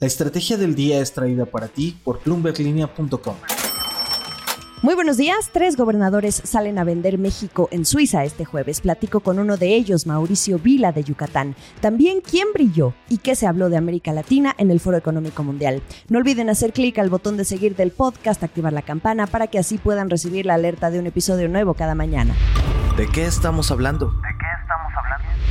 La estrategia del día es traída para ti por bloomberglinea.com. Muy buenos días. Tres gobernadores salen a vender México en Suiza este jueves. Platico con uno de ellos, Mauricio Vila de Yucatán. También quién brilló y qué se habló de América Latina en el Foro Económico Mundial. No olviden hacer clic al botón de seguir del podcast, activar la campana para que así puedan recibir la alerta de un episodio nuevo cada mañana. ¿De qué estamos hablando?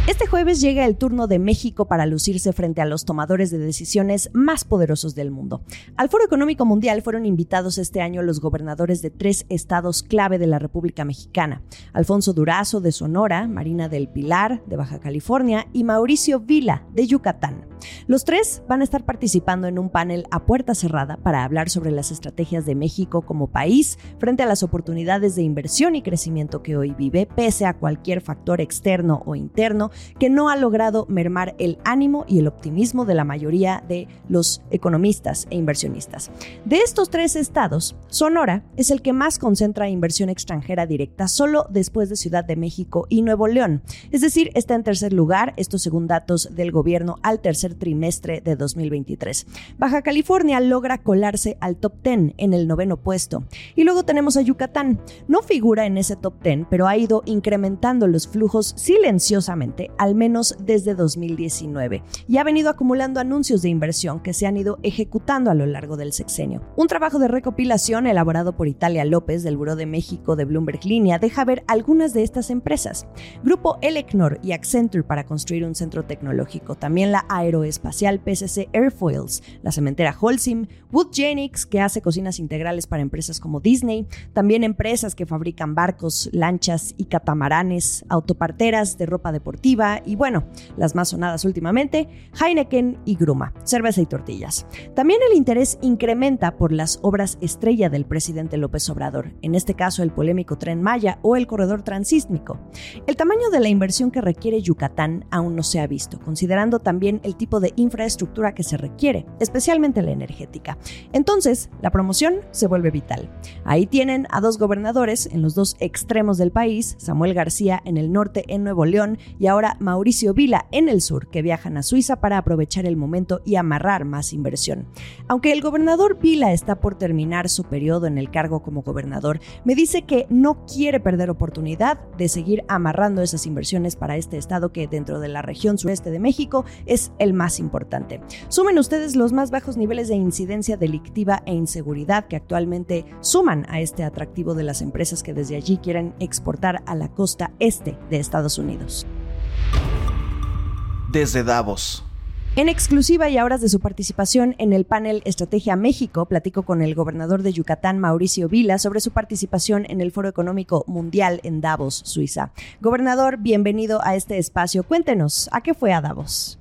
Este jueves llega el turno de México para lucirse frente a los tomadores de decisiones más poderosos del mundo. Al Foro Económico Mundial fueron invitados este año los gobernadores de tres estados clave de la República Mexicana, Alfonso Durazo de Sonora, Marina del Pilar de Baja California y Mauricio Vila de Yucatán. Los tres van a estar participando en un panel a puerta cerrada para hablar sobre las estrategias de México como país frente a las oportunidades de inversión y crecimiento que hoy vive, pese a cualquier factor externo o interno que no ha logrado mermar el ánimo y el optimismo de la mayoría de los economistas e inversionistas. De estos tres estados, Sonora es el que más concentra inversión extranjera directa, solo después de Ciudad de México y Nuevo León. Es decir, está en tercer lugar, esto según datos del gobierno al tercer trimestre de 2023. Baja California logra colarse al top 10 en el noveno puesto. Y luego tenemos a Yucatán. No figura en ese top 10, pero ha ido incrementando los flujos silenciosamente, al menos desde 2019, y ha venido acumulando anuncios de inversión que se han ido ejecutando a lo largo del sexenio. Un trabajo de recopilación elaborado por Italia López del Buró de México de Bloomberg Línea deja ver algunas de estas empresas. Grupo Elecnor y Accenture para construir un centro tecnológico. También la Aero espacial PCC Airfoils, la cementera Holcim, Woodgenics, que hace cocinas integrales para empresas como Disney, también empresas que fabrican barcos, lanchas y catamaranes, autoparteras de ropa deportiva y bueno, las más sonadas últimamente, Heineken y Gruma, cerveza y tortillas. También el interés incrementa por las obras estrella del presidente López Obrador, en este caso el polémico tren Maya o el corredor transísmico. El tamaño de la inversión que requiere Yucatán aún no se ha visto, considerando también el tipo de infraestructura que se requiere, especialmente la energética. Entonces, la promoción se vuelve vital. Ahí tienen a dos gobernadores en los dos extremos del país, Samuel García en el norte en Nuevo León y ahora Mauricio Vila en el sur, que viajan a Suiza para aprovechar el momento y amarrar más inversión. Aunque el gobernador Vila está por terminar su periodo en el cargo como gobernador, me dice que no quiere perder oportunidad de seguir amarrando esas inversiones para este estado que dentro de la región sureste de México es el más importante. Sumen ustedes los más bajos niveles de incidencia delictiva e inseguridad que actualmente suman a este atractivo de las empresas que desde allí quieren exportar a la costa este de Estados Unidos. Desde Davos. En exclusiva y a horas de su participación en el panel Estrategia México, platico con el gobernador de Yucatán, Mauricio Vila, sobre su participación en el Foro Económico Mundial en Davos, Suiza. Gobernador, bienvenido a este espacio. Cuéntenos, ¿a qué fue a Davos?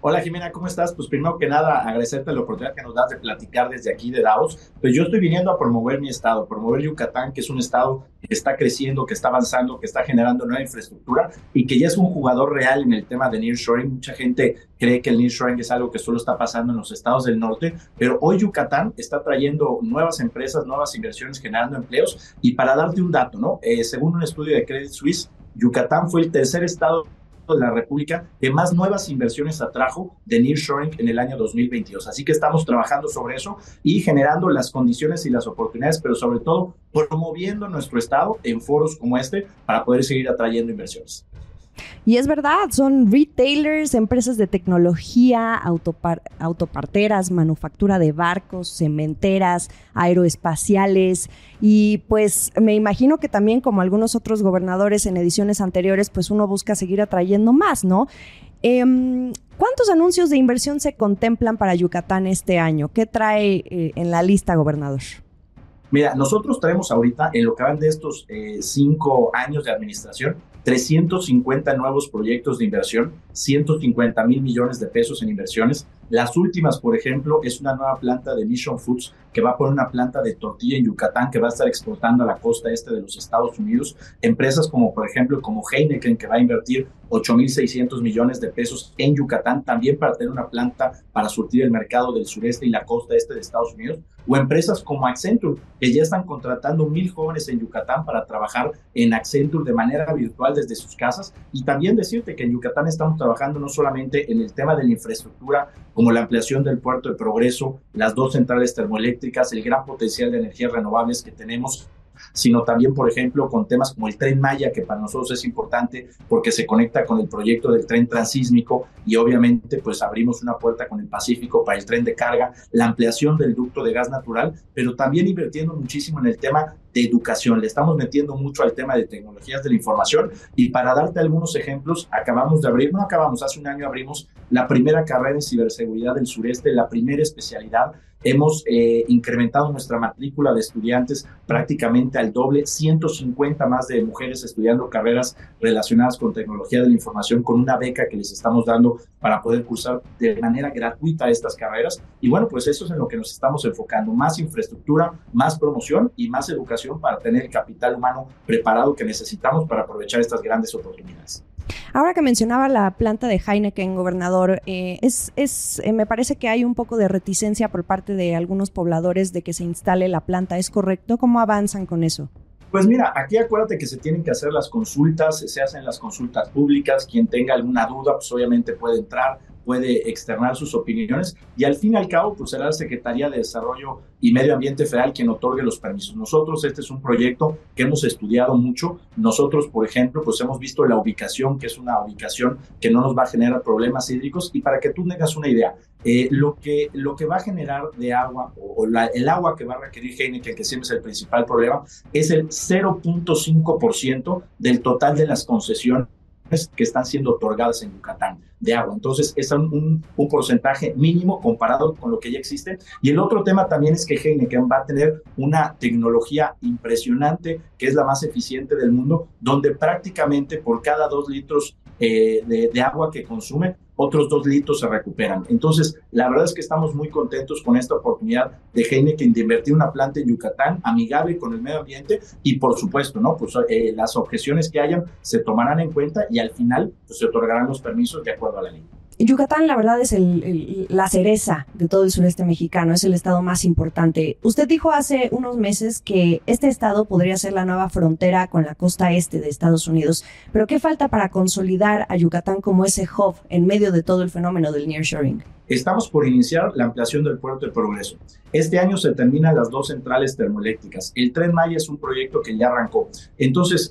Hola Jimena, ¿cómo estás? Pues primero que nada, agradecerte la oportunidad que nos das de platicar desde aquí de Davos. Pues yo estoy viniendo a promover mi estado, promover Yucatán, que es un estado que está creciendo, que está avanzando, que está generando nueva infraestructura y que ya es un jugador real en el tema de nearshoring. Mucha gente cree que el nearshoring es algo que solo está pasando en los estados del norte, pero hoy Yucatán está trayendo nuevas empresas, nuevas inversiones, generando empleos. Y para darte un dato, ¿no? Eh, según un estudio de Credit Suisse, Yucatán fue el tercer estado de la República que más nuevas inversiones atrajo de nearshoring en el año 2022. Así que estamos trabajando sobre eso y generando las condiciones y las oportunidades, pero sobre todo promoviendo nuestro estado en foros como este para poder seguir atrayendo inversiones. Y es verdad, son retailers, empresas de tecnología, autoparteras, manufactura de barcos, cementeras, aeroespaciales. Y pues me imagino que también como algunos otros gobernadores en ediciones anteriores, pues uno busca seguir atrayendo más, ¿no? Em, ¿Cuántos anuncios de inversión se contemplan para Yucatán este año? ¿Qué trae eh, en la lista, gobernador? Mira, nosotros traemos ahorita, en lo que van de estos eh, cinco años de administración, 350 nuevos proyectos de inversión, 150 mil millones de pesos en inversiones. Las últimas, por ejemplo, es una nueva planta de Mission Foods que va a poner una planta de tortilla en Yucatán que va a estar exportando a la costa este de los Estados Unidos. Empresas como, por ejemplo, como Heineken que va a invertir 8.600 millones de pesos en Yucatán también para tener una planta para surtir el mercado del sureste y la costa este de Estados Unidos. O empresas como Accenture que ya están contratando mil jóvenes en Yucatán para trabajar en Accenture de manera virtual desde sus casas. Y también decirte que en Yucatán estamos trabajando no solamente en el tema de la infraestructura como la ampliación del puerto de Progreso, las dos centrales termoeléctricas, el gran potencial de energías renovables que tenemos sino también, por ejemplo, con temas como el tren Maya, que para nosotros es importante porque se conecta con el proyecto del tren transísmico y obviamente pues abrimos una puerta con el Pacífico para el tren de carga, la ampliación del ducto de gas natural, pero también invirtiendo muchísimo en el tema de educación. Le estamos metiendo mucho al tema de tecnologías de la información y para darte algunos ejemplos, acabamos de abrir, no acabamos, hace un año abrimos la primera carrera en ciberseguridad del sureste, la primera especialidad Hemos eh, incrementado nuestra matrícula de estudiantes prácticamente al doble, 150 más de mujeres estudiando carreras relacionadas con tecnología de la información, con una beca que les estamos dando para poder cursar de manera gratuita estas carreras. Y bueno, pues eso es en lo que nos estamos enfocando, más infraestructura, más promoción y más educación para tener el capital humano preparado que necesitamos para aprovechar estas grandes oportunidades. Ahora que mencionaba la planta de Heineken, gobernador, eh, es, es eh, me parece que hay un poco de reticencia por parte de algunos pobladores de que se instale la planta. ¿Es correcto? ¿Cómo avanzan con eso? Pues mira, aquí acuérdate que se tienen que hacer las consultas, se hacen las consultas públicas, quien tenga alguna duda, pues obviamente puede entrar, puede externar sus opiniones y al fin y al cabo pues será la Secretaría de Desarrollo y Medio Ambiente Federal quien otorgue los permisos. Nosotros, este es un proyecto que hemos estudiado mucho. Nosotros, por ejemplo, pues hemos visto la ubicación, que es una ubicación que no nos va a generar problemas hídricos y para que tú tengas una idea, eh, lo, que, lo que va a generar de agua o, el agua que va a requerir Heineken, que siempre es el principal problema, es el 0.5% del total de las concesiones que están siendo otorgadas en Yucatán de agua. Entonces, es un, porcentaje mínimo comparado con lo que ya existe. Y el otro tema también es que Heineken va a tener una tecnología impresionante, que es la más eficiente del mundo, donde prácticamente por cada dos litros eh, de agua que consume, otros dos litros se recuperan. Entonces, la verdad es que estamos muy contentos con esta oportunidad de Heineken de invertir una planta en Yucatán amigable con el medio ambiente y, por supuesto, ¿no? Pues eh, las objeciones que hayan se tomarán en cuenta y al final pues, se otorgarán los permisos de acuerdo a la ley. Yucatán, la verdad, es la cereza de todo el sureste mexicano, es el estado más importante. Usted dijo hace unos meses que este estado podría ser la nueva frontera con la costa este de Estados Unidos, pero ¿qué falta para consolidar a Yucatán como ese hub en medio de todo el fenómeno del nearshoring? Estamos por iniciar la ampliación del puerto de Progreso. Este año se terminan las dos centrales termoeléctricas. El Tren Maya es un proyecto que ya arrancó. Entonces,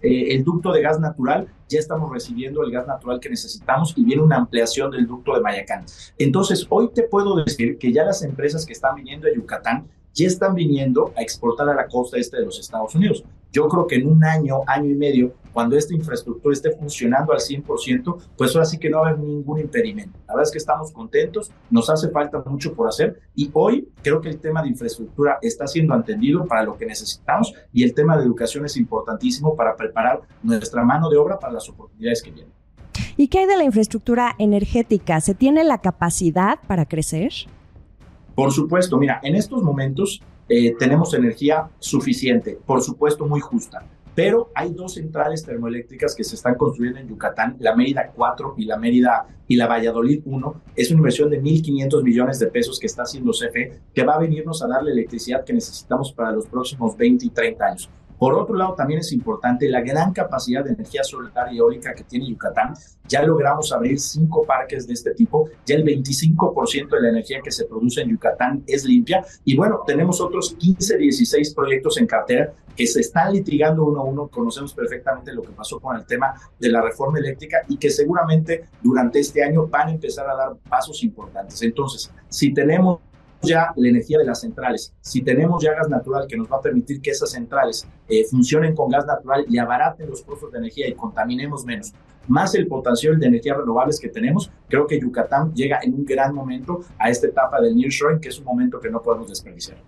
eh, el ducto de gas natural, ya estamos recibiendo el gas natural que necesitamos y viene una ampliación del ducto de Mayacán. Entonces, hoy te puedo decir que ya las empresas que están viniendo a Yucatán ya están viniendo a exportar a la costa este de los Estados Unidos. Yo creo que en un año, año y medio, cuando esta infraestructura esté funcionando al 100%, pues ahora sí que no va a haber ningún impedimento. La verdad es que estamos contentos, nos hace falta mucho por hacer y hoy creo que el tema de infraestructura está siendo entendido para lo que necesitamos y el tema de educación es importantísimo para preparar nuestra mano de obra para las oportunidades que vienen. ¿Y qué hay de la infraestructura energética? ¿Se tiene la capacidad para crecer? Por supuesto, mira, en estos momentos eh, tenemos energía suficiente, por supuesto muy justa, pero hay dos centrales termoeléctricas que se están construyendo en Yucatán, la Mérida 4 y la Mérida y la Valladolid 1. Es una inversión de 1.500 millones de pesos que está haciendo CFE, que va a venirnos a dar la electricidad que necesitamos para los próximos 20 y 30 años. Por otro lado, también es importante la gran capacidad de energía solar y eólica que tiene Yucatán. Ya logramos abrir cinco parques de este tipo. Ya el 25% de la energía que se produce en Yucatán es limpia. Y bueno, tenemos otros 15, 16 proyectos en cartera que se están litigando uno a uno. Conocemos perfectamente lo que pasó con el tema de la reforma eléctrica y que seguramente durante este año van a empezar a dar pasos importantes. Entonces, si tenemos ya la energía de las centrales, si tenemos ya gas natural que nos va a permitir que esas centrales eh, funcionen con gas natural y abaraten los costos de energía y contaminemos menos, más el potencial de energías renovables que tenemos, creo que Yucatán llega en un gran momento a esta etapa del nearshoring, que es un momento que no podemos desperdiciar.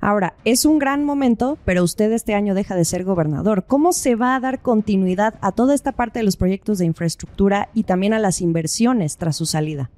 Ahora, es un gran momento, pero usted este año deja de ser gobernador. ¿Cómo se va a dar continuidad a toda esta parte de los proyectos de infraestructura y también a las inversiones tras su salida?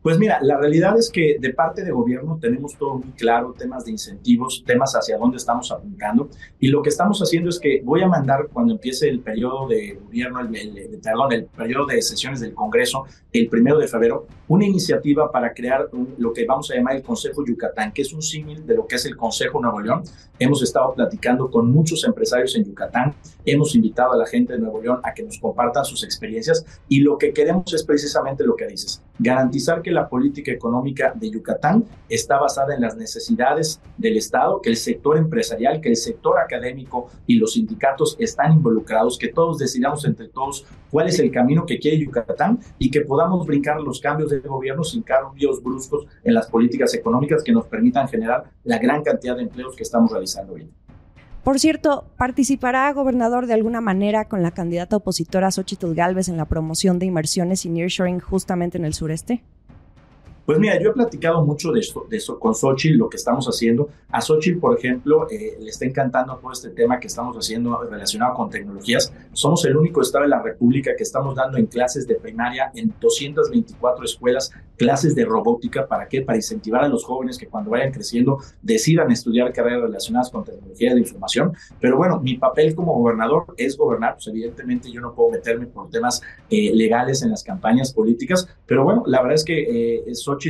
Pues mira, la realidad es que de parte de gobierno tenemos todo muy claro, temas de incentivos, temas hacia dónde estamos apuntando. Y lo que estamos haciendo es que voy a mandar cuando empiece el periodo de gobierno, el, perdón, el periodo de sesiones del Congreso, el primero de febrero, una iniciativa para crear lo que vamos a llamar el Consejo Yucatán, que es un símil de lo que es el Consejo Nuevo León. Hemos estado platicando con muchos empresarios en Yucatán, hemos invitado a la gente de Nuevo León a que nos compartan sus experiencias y lo que queremos es precisamente lo que dices, garantizar que que la política económica de Yucatán está basada en las necesidades del Estado, que el sector empresarial, que el sector académico y los sindicatos están involucrados, que todos decidamos entre todos cuál es el camino que quiere Yucatán y que podamos brincar los cambios de gobierno sin cambios bruscos en las políticas económicas que nos permitan generar la gran cantidad de empleos que estamos realizando hoy. Por cierto, ¿participará gobernador de alguna manera con la candidata opositora Xochitl Galvez en la promoción de inversiones y nearshoring justamente en el sureste? Pues mira, yo he platicado mucho de esto, de con Xochitl, lo que estamos haciendo. A Xochitl, por ejemplo, eh, le está encantando todo este tema que estamos haciendo relacionado con tecnologías. Somos el único estado de la República que estamos dando en clases de primaria en 224 escuelas, clases de robótica. ¿Para qué? Para incentivar a los jóvenes que cuando vayan creciendo decidan estudiar carreras relacionadas con tecnología de información. Pero bueno, mi papel como gobernador es gobernar. Pues evidentemente yo no puedo meterme por temas eh, legales en las campañas políticas. Pero bueno, la verdad es que eh,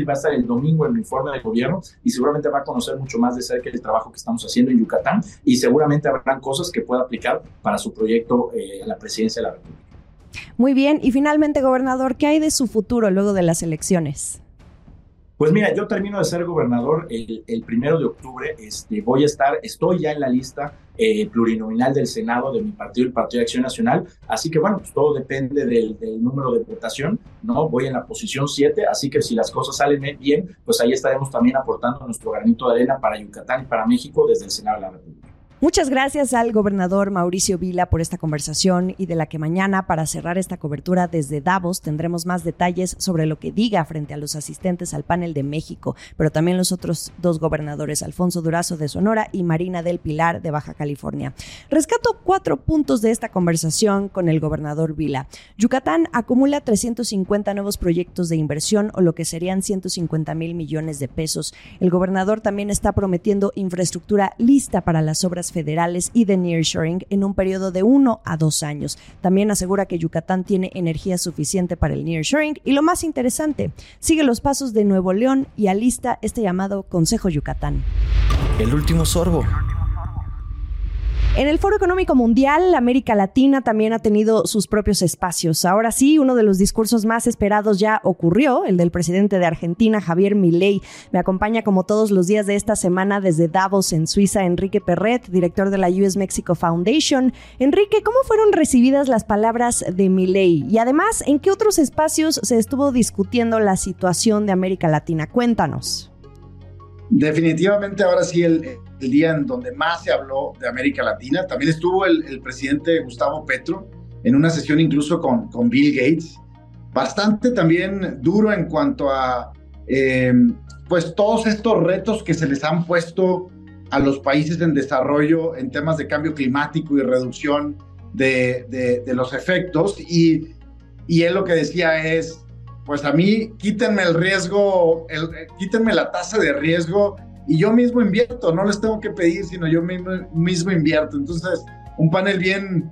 va a estar el domingo en el informe de gobierno y seguramente va a conocer mucho más de cerca el trabajo que estamos haciendo en Yucatán y seguramente habrán cosas que pueda aplicar para su proyecto eh, a la presidencia de la República. Muy bien, y finalmente, gobernador, ¿qué hay de su futuro luego de las elecciones? Pues mira, yo termino de ser gobernador el, primero de octubre. Este, voy a estar, estoy ya en la lista eh, plurinominal del Senado de mi partido, el Partido de Acción Nacional. Así que bueno, pues todo depende del, del número de votación, ¿no? Voy en la posición 7, así que si las cosas salen bien, pues ahí estaremos también aportando nuestro granito de arena para Yucatán y para México desde el Senado de la República. Muchas gracias al gobernador Mauricio Vila por esta conversación y de la que mañana, para cerrar esta cobertura desde Davos, tendremos más detalles sobre lo que diga frente a los asistentes al panel de México, pero también los otros dos gobernadores, Alfonso Durazo de Sonora y Marina del Pilar de Baja California. Rescato cuatro puntos de esta conversación con el gobernador Vila. Yucatán acumula 350 nuevos proyectos de inversión o lo que serían 150 mil millones de pesos. El gobernador también está prometiendo infraestructura lista para las obras federales y de nearshoring en un periodo de uno a dos años. También asegura que Yucatán tiene energía suficiente para el nearshoring y lo más interesante, sigue los pasos de Nuevo León y alista este llamado Consejo Yucatán. El último sorbo. En el Foro Económico Mundial, América Latina también ha tenido sus propios espacios. Ahora sí, uno de los discursos más esperados ya ocurrió, el del presidente de Argentina, Javier Milei. Me acompaña como todos los días de esta semana desde Davos, en Suiza, Enrique Perret, director de la US Mexico Foundation. Enrique, ¿cómo fueron recibidas las palabras de Milei? Y además, ¿en qué otros espacios se estuvo discutiendo la situación de América Latina? Cuéntanos. Definitivamente ahora sí el, día en donde más se habló de América Latina. También estuvo el, presidente Gustavo Petro en una sesión incluso con, con Bill Gates. Bastante también duro en cuanto a eh, pues todos estos retos que se les han puesto a los países en desarrollo en temas de cambio climático y reducción de, de, los efectos. Y, y él lo que decía es, pues a mí quítenme el riesgo, el, eh, quítenme la tasa de riesgo y yo mismo invierto, no les tengo que pedir, sino yo mismo, invierto. Entonces, un panel bien,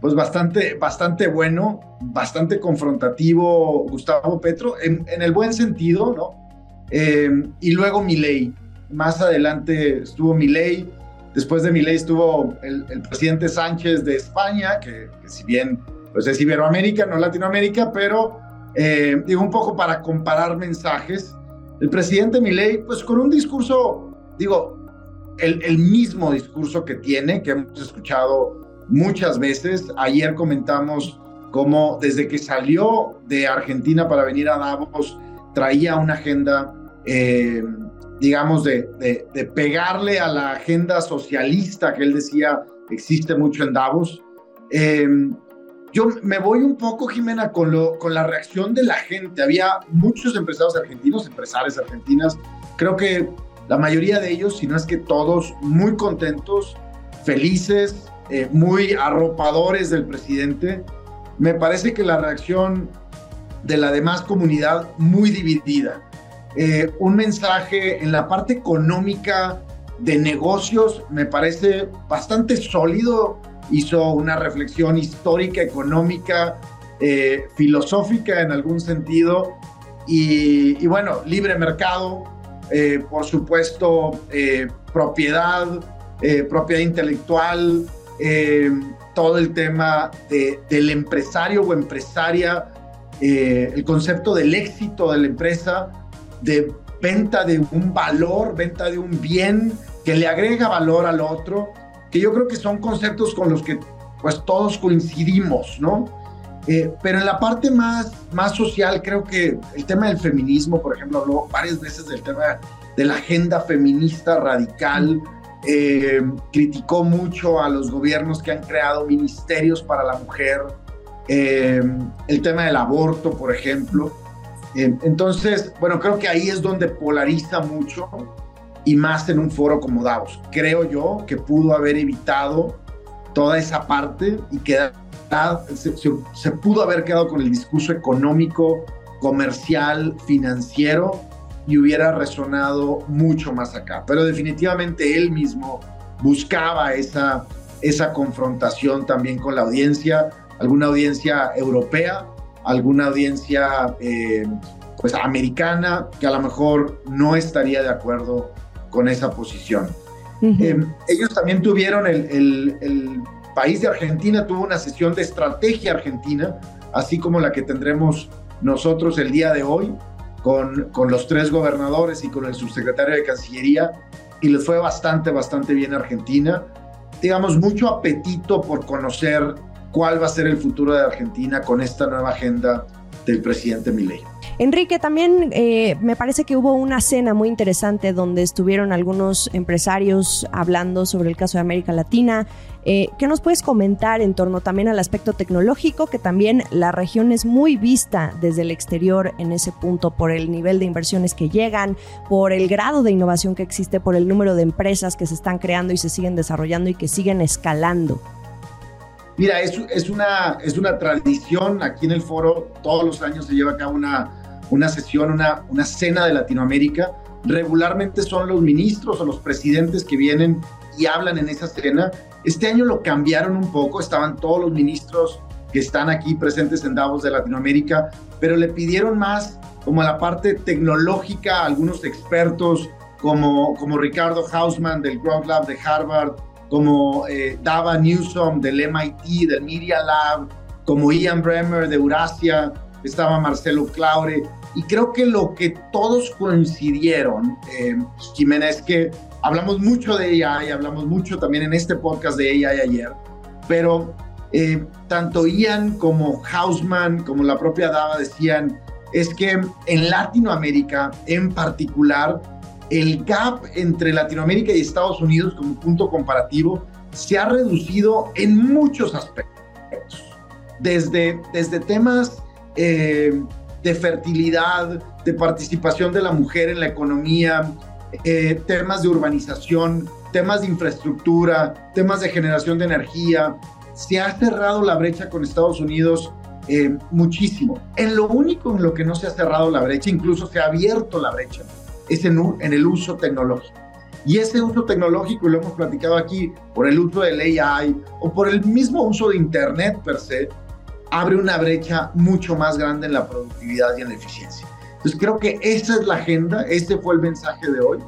pues bastante, bastante bueno, bastante confrontativo, Gustavo Petro, en, el buen sentido, ¿no? Eh, y luego Milei. Más adelante estuvo Milei, después de Milei estuvo el, presidente Sánchez de España, que, que si bien pues es Iberoamérica, no Latinoamérica, pero eh, digo, un poco para comparar mensajes. El presidente Milei, pues con un discurso, digo, el, el mismo discurso que tiene, que hemos escuchado muchas veces. Ayer comentamos cómo desde que salió de Argentina para venir a Davos, traía una agenda, eh, digamos, de, de, de, pegarle a la agenda socialista que él decía existe mucho en Davos. Eh, yo me voy un poco, Jimena, con, lo, con la reacción de la gente. Había muchos empresarios argentinos, empresarias argentinas, creo que la mayoría de ellos, si no es que todos, muy contentos, felices, eh, muy arropadores del presidente. Me parece que la reacción de la demás comunidad muy dividida. Eh, un mensaje en la parte económica de negocios me parece bastante sólido hizo una reflexión histórica, económica, eh, filosófica en algún sentido. Y, bueno, libre mercado, eh, por supuesto, eh, propiedad, propiedad intelectual, todo el tema del empresario o empresaria el concepto del éxito de la empresa, de venta de un valor, venta de un bien que le agrega valor al otro, que yo creo que son conceptos con los que pues todos coincidimos, ¿no? Eh, pero en la parte más, más social, creo que el tema del feminismo, por ejemplo, habló varias veces del tema de la agenda feminista radical, eh, criticó mucho a los gobiernos que han creado ministerios para la mujer, eh, el tema del aborto, por ejemplo. entonces, bueno, creo que ahí es donde polariza mucho y más en un foro como Davos. Creo yo que pudo haber evitado toda esa parte y que se, pudo haber quedado con el discurso económico, comercial, financiero y hubiera resonado mucho más acá. Pero definitivamente él mismo buscaba esa, esa confrontación también con la audiencia, alguna audiencia europea, alguna audiencia eh, pues americana que a lo mejor no estaría de acuerdo con esa posición. Eh, ellos también tuvieron el, el, país de Argentina, tuvo una sesión de estrategia argentina, así como la que tendremos nosotros el día de hoy, con, con los tres gobernadores y con el subsecretario de Cancillería, y les fue bastante, bastante bien Argentina. Digamos, mucho apetito por conocer cuál va a ser el futuro de Argentina con esta nueva agenda del presidente Milei. Enrique, también eh, me parece que hubo una cena muy interesante donde estuvieron algunos empresarios hablando sobre el caso de América Latina. Eh, ¿Qué nos puedes comentar en torno también al aspecto tecnológico? Que también la región es muy vista desde el exterior en ese punto por el nivel de inversiones que llegan, por el grado de innovación que existe, por el número de empresas que se están creando y se siguen desarrollando y que siguen escalando. Mira, es, es, una, es una tradición aquí en el foro, todos los años se lleva a cabo una, una sesión, una, una cena de Latinoamérica. Regularmente son los ministros o los presidentes que vienen y hablan en esa cena. Este año lo cambiaron un poco, estaban todos los ministros que están aquí presentes en Davos de Latinoamérica, pero le pidieron más como la parte tecnológica a algunos expertos como, como Ricardo Hausman del Growth Lab de Harvard, como eh, Dava Newsom del MIT, del Media Lab, como Ian Bremer de Eurasia, estaba Marcelo Claure, y creo que lo que todos coincidieron, eh, Jimena, es que hablamos mucho de AI, hablamos mucho también en este podcast de AI ayer, pero eh, tanto Ian como Hausman, como la propia Dava decían, es que en Latinoamérica en particular, el gap entre Latinoamérica y Estados Unidos como punto comparativo se ha reducido en muchos aspectos. Desde, desde temas eh, de fertilidad, de participación de la mujer en la economía, eh, temas de urbanización, temas de infraestructura, temas de generación de energía. Se ha cerrado la brecha con Estados Unidos eh, muchísimo. En lo único en lo que no se ha cerrado la brecha, incluso se ha abierto la brecha, es en, el uso tecnológico. Y ese uso tecnológico, y lo hemos platicado aquí, por el uso del AI o por el mismo uso de Internet per se, abre una brecha mucho más grande en la productividad y en la eficiencia. Entonces creo que esa es la agenda, este fue el mensaje de hoy.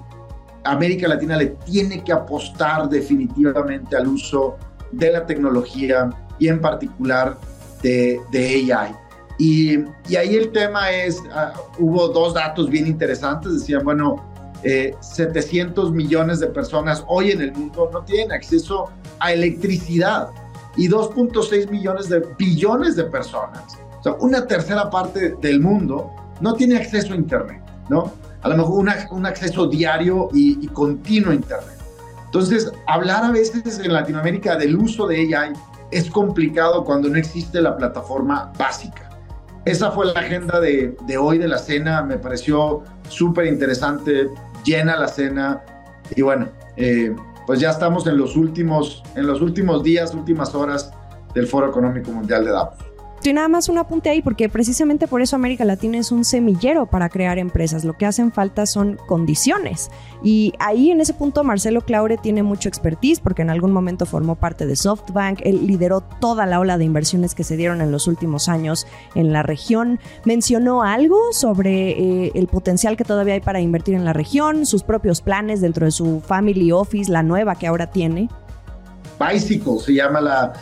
América Latina le tiene que apostar definitivamente al uso de la tecnología y en particular de, de AI. Y, y, ahí el tema es, ah, hubo dos datos bien interesantes, decían, bueno, 700 eh, millones de personas hoy en el mundo no tienen acceso a electricidad y 2.6 millones de billones de personas, o sea, una tercera parte del mundo no tiene acceso a Internet, ¿no? A lo mejor un acceso diario y, y, continuo a Internet. Entonces, hablar a veces en Latinoamérica del uso de AI es complicado cuando no existe la plataforma básica. Esa fue la agenda de, de hoy de la cena, me pareció súper interesante, llena la cena y bueno, eh, pues ya estamos en los últimos, en los últimos días, últimas horas del Foro Económico Mundial de Davos. Y nada más un apunte ahí, porque precisamente por eso América Latina es un semillero para crear empresas. Lo que hacen falta son condiciones. Y ahí en ese punto Marcelo Claure tiene mucho expertise, porque en algún momento formó parte de SoftBank. Él lideró toda la ola de inversiones que se dieron en los últimos años en la región. Mencionó algo sobre eh, el potencial que todavía hay para invertir en la región, sus propios planes dentro de su Family Office, la nueva que ahora tiene. Bicycle se llama la,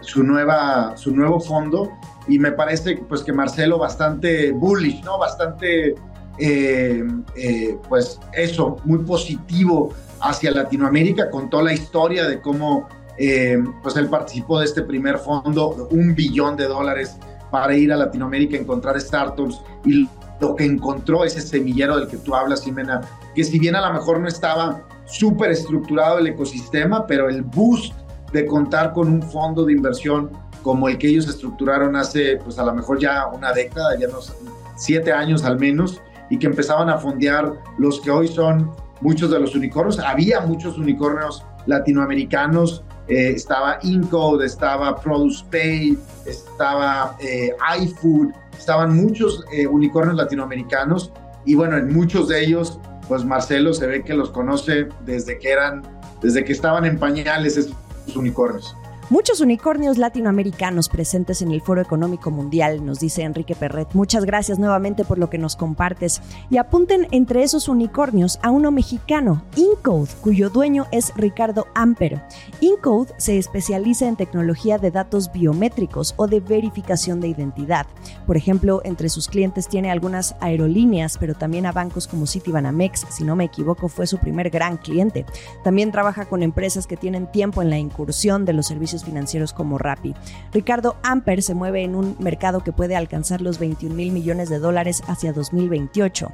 su, nueva, su nuevo fondo. y me parece pues que Marcelo bastante bullish, ¿no? Bastante, eh, eh, pues eso, muy positivo hacia Latinoamérica, contó la historia de cómo eh, pues él participó de este primer fondo, un billón de dólares para ir a Latinoamérica, encontrar startups y lo que encontró ese semillero del que tú hablas, Jimena, que si bien a lo mejor no estaba súper estructurado el ecosistema, pero el boost de contar con un fondo de inversión como el que ellos estructuraron hace, pues a lo mejor ya una década, ya unos siete años al menos, y que empezaban a fondear los que hoy son muchos de los unicornios. Había muchos unicornios latinoamericanos, eh, estaba Incode, estaba Produce Pay, estaba eh, iFood, estaban muchos eh, unicornios latinoamericanos y bueno, en muchos de ellos, pues Marcelo se ve que los conoce desde que eran, desde que estaban en pañales esos unicornios. Muchos unicornios latinoamericanos presentes en el Foro Económico Mundial, nos dice Enrique Perret. Muchas gracias nuevamente por lo que nos compartes. Y apunten entre esos unicornios a uno mexicano, Incode, cuyo dueño es Ricardo Amper. Incode se especializa en tecnología de datos biométricos o de verificación de identidad. Por ejemplo, entre sus clientes tiene algunas aerolíneas, pero también a bancos como Citibanamex, si no me equivoco, fue su primer gran cliente. También trabaja con empresas que tienen tiempo en la incursión de los servicios financieros como Rappi. Ricardo Amper se mueve en un mercado que puede alcanzar los 21 mil millones de dólares hacia 2028.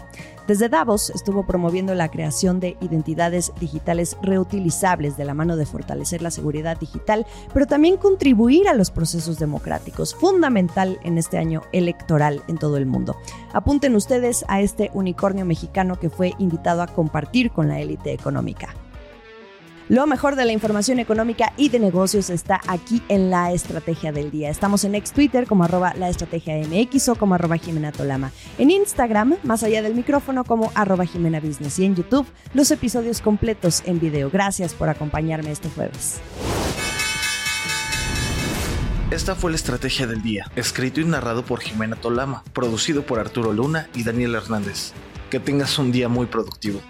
Desde Davos estuvo promoviendo la creación de identidades digitales reutilizables de la mano de fortalecer la seguridad digital, pero también contribuir a los procesos democráticos, fundamental en este año electoral en todo el mundo. Apunten ustedes a este unicornio mexicano que fue invitado a compartir con la élite económica. Lo mejor de la información económica y de negocios está aquí en la estrategia del día. Estamos en ex Twitter como arroba la estrategia MX o como arroba Jimena Tolama. En Instagram, más allá del micrófono, como arroba Jimena Business. Y en YouTube, los episodios completos en video. Gracias por acompañarme este jueves. Esta fue la estrategia del día, escrito y narrado por Jimena Tolama, producido por Arturo Luna y Daniel Hernández. Que tengas un día muy productivo.